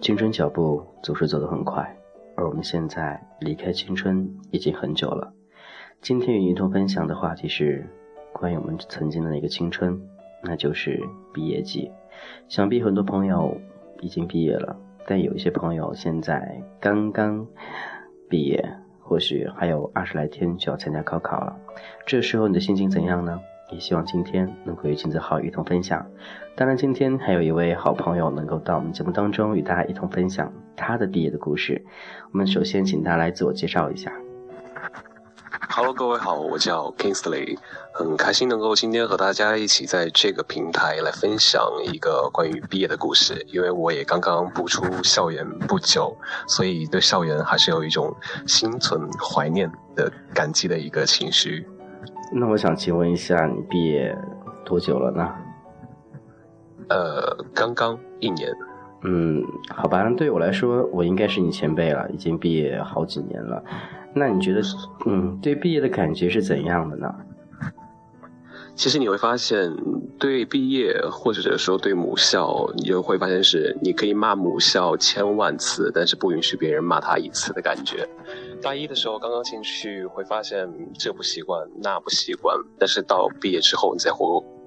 青春脚步总是走得很快，而我们现在离开青春已经很久了。今天与你同分享的话题是关于我们曾经的那个青春，那就是毕业季。想必很多朋友已经毕业了，但有一些朋友现在刚刚毕业，或许还有二十来天就要参加高考了。这时候你的心情怎样呢？也希望今天能够与金子浩一同分享。当然，今天还有一位好朋友能够到我们节目当中与大家一同分享他的毕业的故事。我们首先请他来自我介绍一下。Hello，各位好，我叫 Kingsley，很开心能够今天和大家一起在这个平台来分享一个关于毕业的故事。因为我也刚刚步出校园不久，所以对校园还是有一种心存怀念的感激的一个情绪。那我想请问一下，你毕业多久了呢？呃，刚刚一年。嗯，好吧，对我来说，我应该是你前辈了，已经毕业好几年了。那你觉得，嗯，对毕业的感觉是怎样的呢？其实你会发现，对毕业或者说对母校，你就会发现是你可以骂母校千万次，但是不允许别人骂他一次的感觉。大一的时候刚刚进去，会发现这不习惯那不习惯，但是到毕业之后，你再回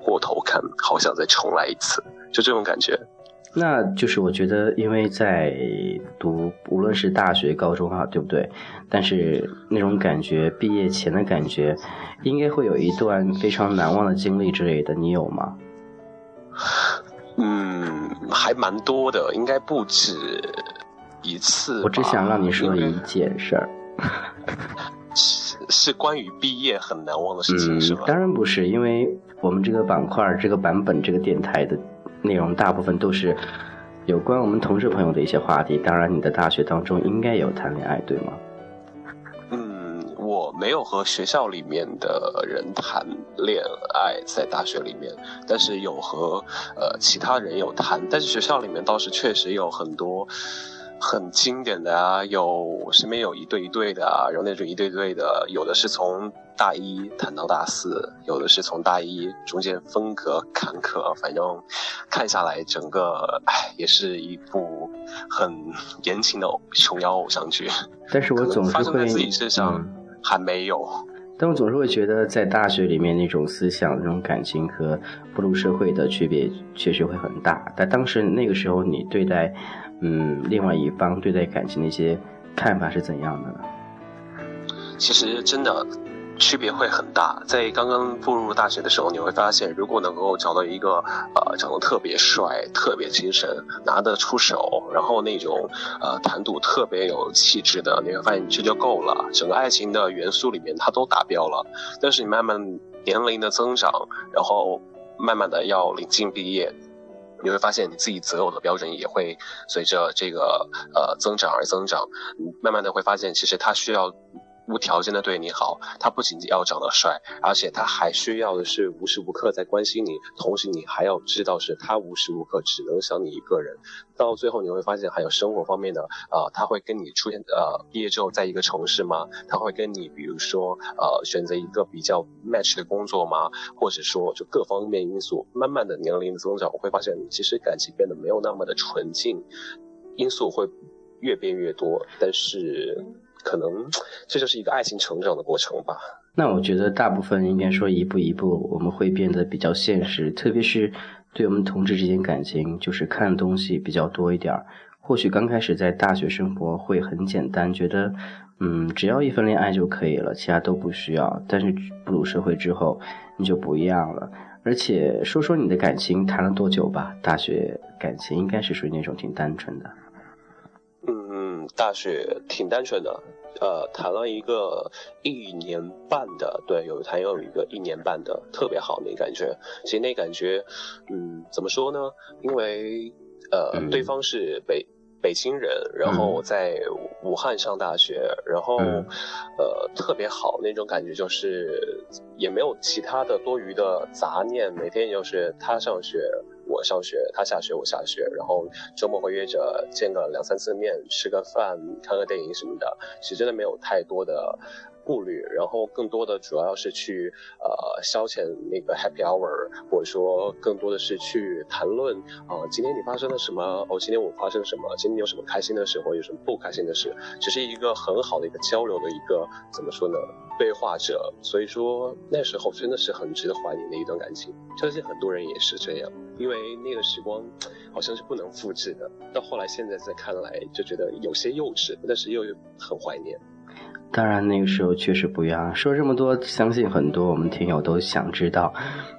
过头看，好想再重来一次，就这种感觉。那就是我觉得，因为在读无论是大学、高中啊，对不对？但是那种感觉，毕业前的感觉，应该会有一段非常难忘的经历之类的，你有吗？嗯，还蛮多的，应该不止一次。我只想让你说一件事儿，是是关于毕业很难忘的事情，是吧？当然不是，因为我们这个板块、这个版本、这个电台的。内容大部分都是有关我们同事朋友的一些话题。当然，你的大学当中应该有谈恋爱，对吗？嗯，我没有和学校里面的人谈恋爱，在大学里面，但是有和呃其他人有谈。但是学校里面倒是确实有很多。很经典的啊，有身边有一对一对的啊，然后那种一对对的，有的是从大一谈到大四，有的是从大一中间分隔坎坷，反正看下来整个唉，也是一部很言情的琼瑶偶像剧。但是我总是会发生在自己身上还没有，但我总是会觉得在大学里面那种思想、那种感情和步入社会的区别确实会很大。但当时那个时候你对待。嗯，另外一方对待感情的一些看法是怎样的呢？其实真的区别会很大。在刚刚步入大学的时候，你会发现，如果能够找到一个呃长得特别帅、特别精神、拿得出手，然后那种呃谈吐特别有气质的，你会发现这就够了。整个爱情的元素里面，它都达标了。但是你慢慢年龄的增长，然后慢慢的要临近毕业。你会发现你自己择偶的标准也会随着这个呃增长而增长，慢慢的会发现其实他需要。无条件的对你好，他不仅仅要长得帅，而且他还需要的是无时无刻在关心你，同时你还要知道是他无时无刻只能想你一个人。到最后你会发现还有生活方面的，呃，他会跟你出现，呃，毕业之后在一个城市吗？他会跟你比如说，呃，选择一个比较 match 的工作吗？或者说就各方面因素，慢慢的年龄增长，我会发现其实感情变得没有那么的纯净，因素会越变越多，但是。可能这就是一个爱情成长的过程吧。那我觉得大部分应该说一步一步，我们会变得比较现实，特别是对我们同志之间感情，就是看东西比较多一点儿。或许刚开始在大学生活会很简单，觉得嗯，只要一份恋爱就可以了，其他都不需要。但是步入社会之后，你就不一样了。而且说说你的感情谈了多久吧？大学感情应该是属于那种挺单纯的。嗯，大学挺单纯的。呃，谈了一个一年半的，对，有谈有一个一年半的，特别好那感觉。其实那感觉，嗯，怎么说呢？因为呃，对方是北北京人，然后在武汉上大学，然后呃，特别好那种感觉，就是也没有其他的多余的杂念，每天就是他上学。我上学，他下学，我下学，然后周末会约着见个两三次面，吃个饭，看个电影什么的。其实真的没有太多的顾虑，然后更多的主要是去呃消遣那个 happy hour，或者说更多的是去谈论啊今天你发生了什么，哦今天我发生了什么，今天有什么开心的事或有什么不开心的事，只是一个很好的一个交流的一个怎么说呢对话者，所以说那时候真的是很值得怀念的一段感情，相信很多人也是这样，因为那个时光好像是不能复制的，到后来现在再看来就觉得有些幼稚，但是又很怀念。当然，那个时候确实不一样。说这么多，相信很多我们听友都想知道，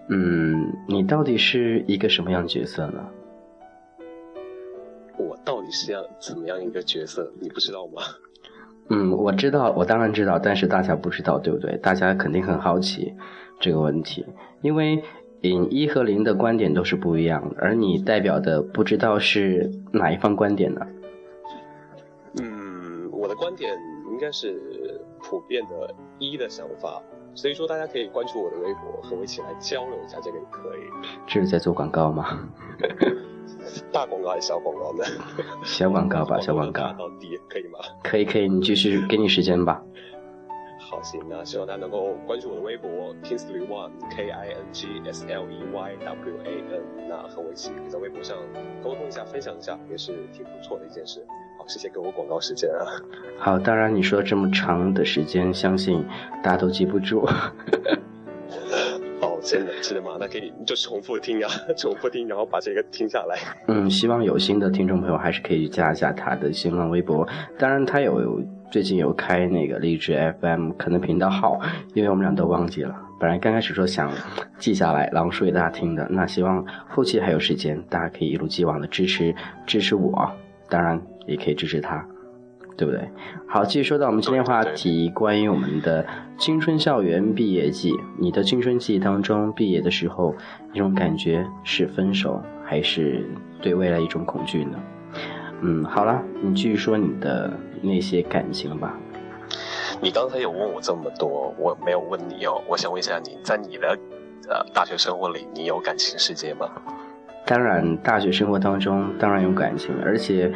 嗯，你到底是一个什么样角色呢？我到底是要怎么样一个角色？你不知道吗？嗯，我知道，我当然知道，但是大家不知道，对不对？大家肯定很好奇这个问题，因为嗯，一和零的观点都是不一样的，而你代表的不知道是哪一方观点呢？嗯，我的观点应该是。普遍的一的想法，所以说大家可以关注我的微博，和我一起来交流一下，这个也可以。这是在做广告吗？大广告还是小广告呢？小广告吧，小广告。到底可以吗？可以，可以，你继续，给你时间吧。好，行，那希望大家能够关注我的微博，Kingsley One K I N G S L E Y W A N，那和我一起在微博上沟通一下，分享一下，也是挺不错的一件事。好谢谢给我广告时间啊！好，当然你说这么长的时间，相信大家都记不住。真的，真的吗？那可以就重复听啊，重复听，然后把这个听下来。嗯，希望有心的听众朋友还是可以加一下他的新浪微博。当然，他有最近有开那个励志 FM 可能频道号，因为我们俩都忘记了。本来刚开始说想记下来，然后说给大家听的。那希望后期还有时间，大家可以一如既往的支持支持我。当然。也可以支持他，对不对？好，继续说到我们今天话题，关于我们的青春校园毕业季。你的青春记忆当中，毕业的时候那种感觉是分手，还是对未来一种恐惧呢？嗯，好了，你继续说你的那些感情吧。你刚才有问我这么多，我没有问你哦。我想问一下，你在你的呃大学生活里，你有感情世界吗？当然，大学生活当中当然有感情，而且。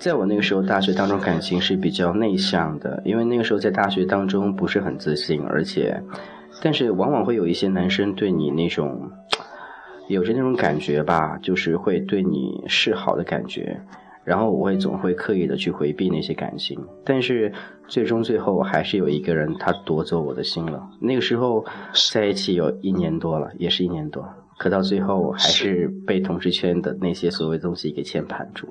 在我那个时候，大学当中感情是比较内向的，因为那个时候在大学当中不是很自信，而且，但是往往会有一些男生对你那种，有着那种感觉吧，就是会对你示好的感觉，然后我会总会刻意的去回避那些感情，但是最终最后还是有一个人他夺走我的心了。那个时候在一起有一年多了，也是一年多，可到最后还是被同事圈的那些所谓东西给牵绊住。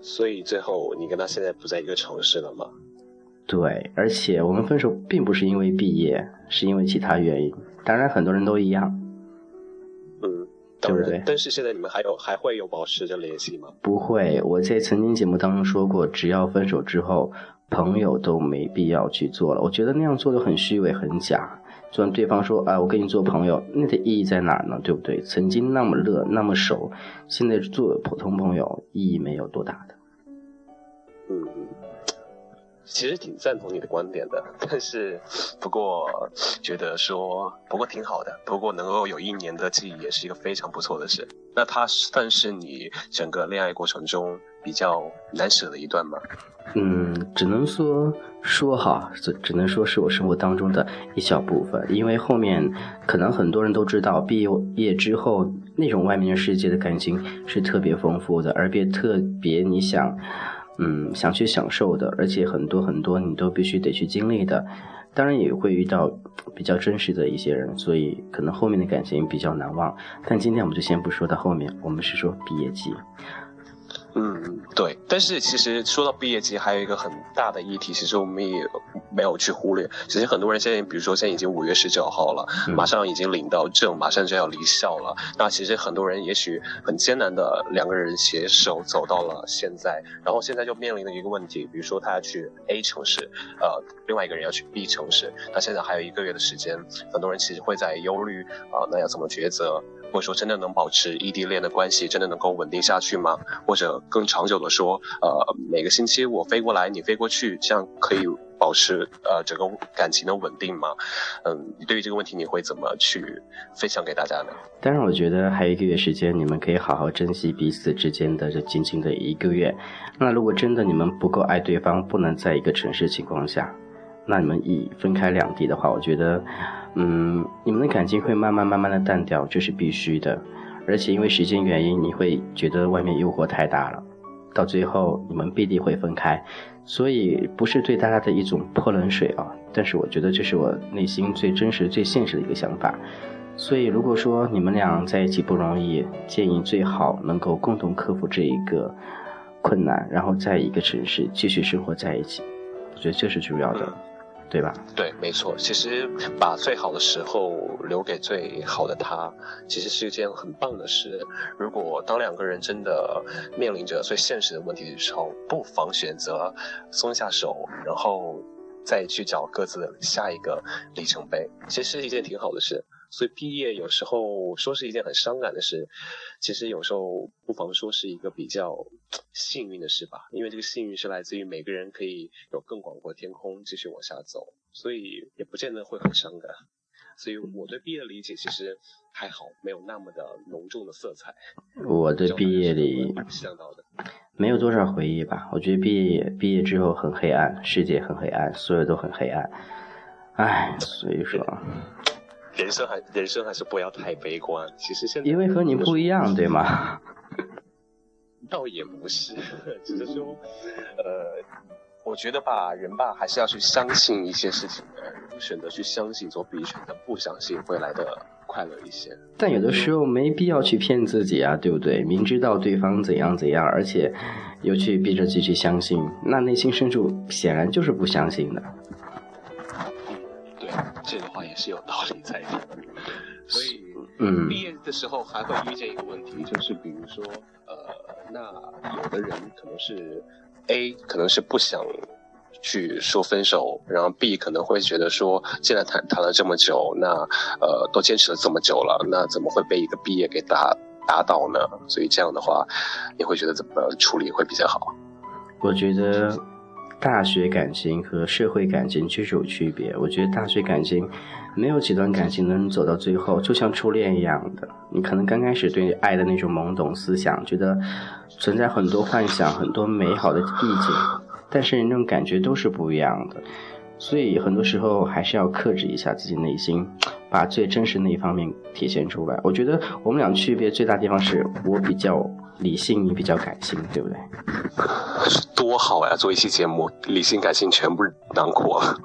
所以最后你跟他现在不在一个城市了吗？对，而且我们分手并不是因为毕业，是因为其他原因。当然很多人都一样。嗯，对不对？但是现在你们还有还会有保持着联系吗？不会，我在曾经节目当中说过，只要分手之后，朋友都没必要去做了。我觉得那样做的很虚伪、很假。就像对方说：“啊，我跟你做朋友，那的意义在哪儿呢？对不对？曾经那么热，那么熟，现在做普通朋友，意义没有多大的。”嗯，其实挺赞同你的观点的，但是不过觉得说，不过挺好的。不过能够有一年的记忆，也是一个非常不错的事。那它算是你整个恋爱过程中比较难舍的一段吗？嗯，只能说说哈，只只能说是我生活当中的一小部分，因为后面可能很多人都知道，毕业之后那种外面的世界的感情是特别丰富的，而别特别你想，嗯，想去享受的，而且很多很多你都必须得去经历的，当然也会遇到比较真实的一些人，所以可能后面的感情比较难忘。但今天我们就先不说到后面，我们是说毕业季。嗯，对。但是其实说到毕业季，还有一个很大的议题，其实我们也没有去忽略。其实很多人现在，比如说现在已经五月十九号了，马上已经领到证，马上就要离校了。那其实很多人也许很艰难的两个人携手走到了现在，然后现在就面临了一个问题，比如说他要去 A 城市，呃，另外一个人要去 B 城市，那现在还有一个月的时间，很多人其实会在忧虑啊，那要怎么抉择？或者说，真的能保持异地恋的关系，真的能够稳定下去吗？或者更长久的说，呃，每个星期我飞过来，你飞过去，这样可以保持呃整个感情的稳定吗？嗯，对于这个问题，你会怎么去分享给大家呢？当然，我觉得还有一个月时间，你们可以好好珍惜彼此之间的这仅仅的一个月。那如果真的你们不够爱对方，不能在一个城市情况下，那你们已分开两地的话，我觉得，嗯，你们的感情会慢慢慢慢的淡掉，这是必须的。而且因为时间原因，你会觉得外面诱惑太大了，到最后你们必定会分开。所以不是对大家的一种泼冷水啊，但是我觉得这是我内心最真实、最现实的一个想法。所以如果说你们俩在一起不容易，建议最好能够共同克服这一个困难，然后在一个城市继续生活在一起。我觉得这是主要的。对吧？对，没错。其实把最好的时候留给最好的他，其实是一件很棒的事。如果当两个人真的面临着最现实的问题的时候，不妨选择松下手，然后再去找各自的下一个里程碑，其实是一件挺好的事。所以毕业有时候说是一件很伤感的事，其实有时候不妨说是一个比较幸运的事吧。因为这个幸运是来自于每个人可以有更广阔的天空继续往下走，所以也不见得会很伤感。所以我对毕业的理解其实还好，没有那么的浓重的色彩。我对毕业里想到的没有多少回忆吧。我觉得毕业毕业之后很黑暗，世界很黑暗，所有都很黑暗。唉，所以说。人生还人生还是不要太悲观。其实现在因为和你不一样，对吗？倒也不是，只是说，呃，我觉得吧，人吧还是要去相信一些事情的。选择去相信，总比选择不相信会来的快乐一些。但有的时候没必要去骗自己啊，对不对？明知道对方怎样怎样，而且又去逼着自己去相信，那内心深处显然就是不相信的。也是有道理在的，所以，嗯，毕业的时候还会遇见一个问题，就是比如说，呃，那有的人可能是 A，可能是不想去说分手，然后 B 可能会觉得说，既然谈谈了这么久，那呃，都坚持了这么久了，那怎么会被一个毕业给打打倒呢？所以这样的话，你会觉得怎么处理会比较好？我觉得。大学感情和社会感情确实有区别。我觉得大学感情，没有几段感情能走到最后，就像初恋一样的。你可能刚开始对爱的那种懵懂思想，觉得存在很多幻想、很多美好的意境，但是那种感觉都是不一样的。所以很多时候还是要克制一下自己内心，把最真实那一方面体现出来。我觉得我们俩区别最大地方是我比较理性，你比较感性，对不对？多好呀！做一期节目，理性感性全部囊括了。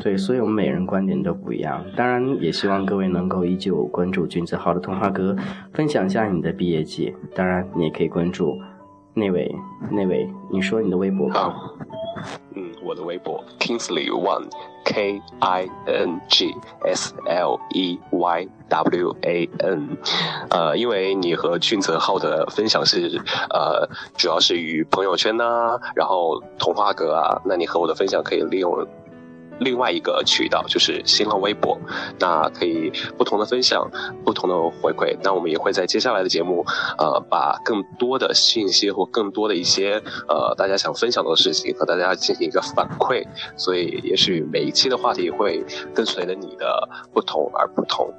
对，所以我们每人观点都不一样。当然，也希望各位能够依旧关注君子号的童话哥，分享一下你的毕业季。当然，你也可以关注那位那位，你说你的微博吧。嗯，我的微博 Kingsley One K I N G S L E Y W A N，呃，因为你和俊泽浩的分享是呃，主要是与朋友圈呐，然后童话阁啊，那你和我的分享可以利用。另外一个渠道就是新浪微博，那可以不同的分享，不同的回馈。那我们也会在接下来的节目，呃，把更多的信息或更多的一些呃大家想分享的事情和大家进行一个反馈。所以，也许每一期的话题会跟随着你的不同而不同。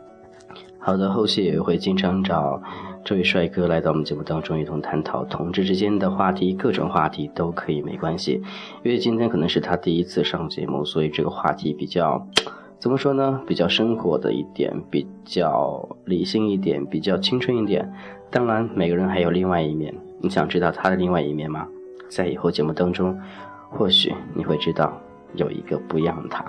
好的，后续也会经常找。这位帅哥来到我们节目当中，一同探讨同志之间的话题，各种话题都可以，没关系。因为今天可能是他第一次上节目，所以这个话题比较，怎么说呢？比较生活的一点，比较理性一点，比较青春一点。当然，每个人还有另外一面。你想知道他的另外一面吗？在以后节目当中，或许你会知道有一个不一样的他。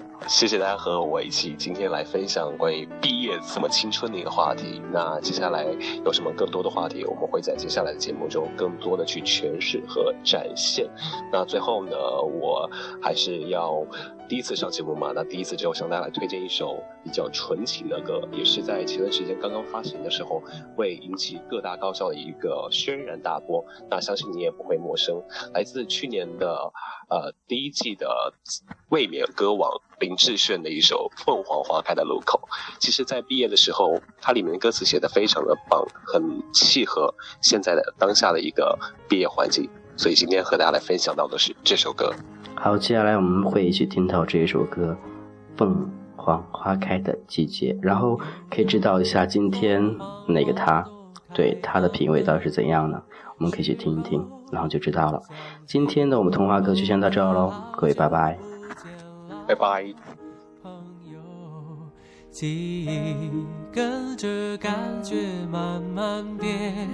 谢谢大家和我一起今天来分享关于毕业这么青春的一个话题。那接下来有什么更多的话题，我们会在接下来的节目中更多的去诠释和展现。那最后呢，我还是要第一次上节目嘛，那第一次就向大家来推荐一首比较纯情的歌，也是在前段时间刚刚发行的时候会引起各大高校的一个轩然大波。那相信你也不会陌生，来自去年的呃第一季的卫冕歌王。林致炫的一首《凤凰花开的路口》，其实，在毕业的时候，它里面的歌词写的非常的棒，很契合现在的当下的一个毕业环境。所以今天和大家来分享到的是这首歌。好，接下来我们会一起听到这一首歌《凤凰花开的季节》，然后可以知道一下今天哪个他对他的品味到底是怎样呢？我们可以去听一听，然后就知道了。今天的我们童话歌就先到这儿喽，各位拜拜，拜拜。朋友记忆跟着感觉慢慢变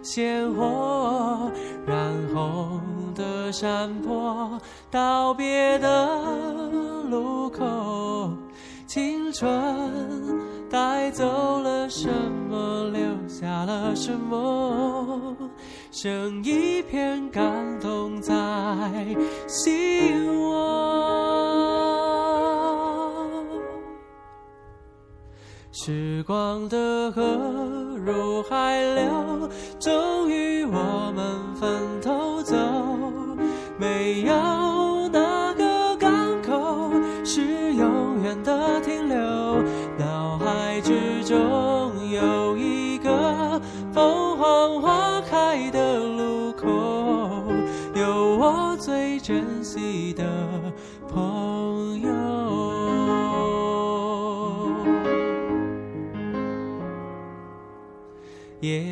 鲜活，染红的山坡，道别的路口，青春带走了什么，留下了什么，剩一片感动在心窝。时光的河入海流，终于我们分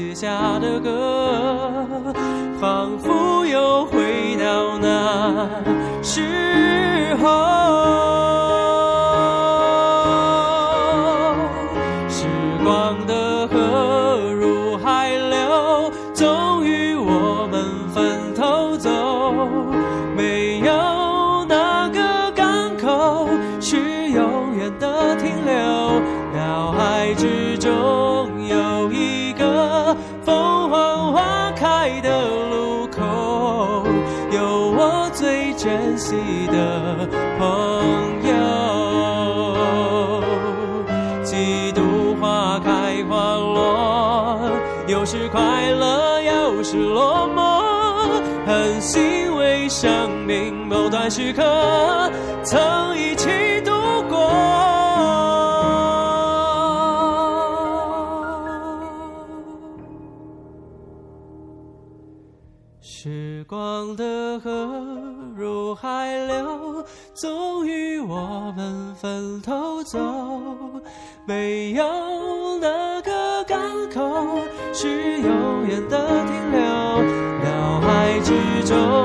写下的歌，仿佛又回到那时候。有时快乐，有时落寞，很欣慰生命某段时刻曾一起度过。时光的河。入海流，终于我们分头走。没有哪个港口是永远的停留，脑海之中。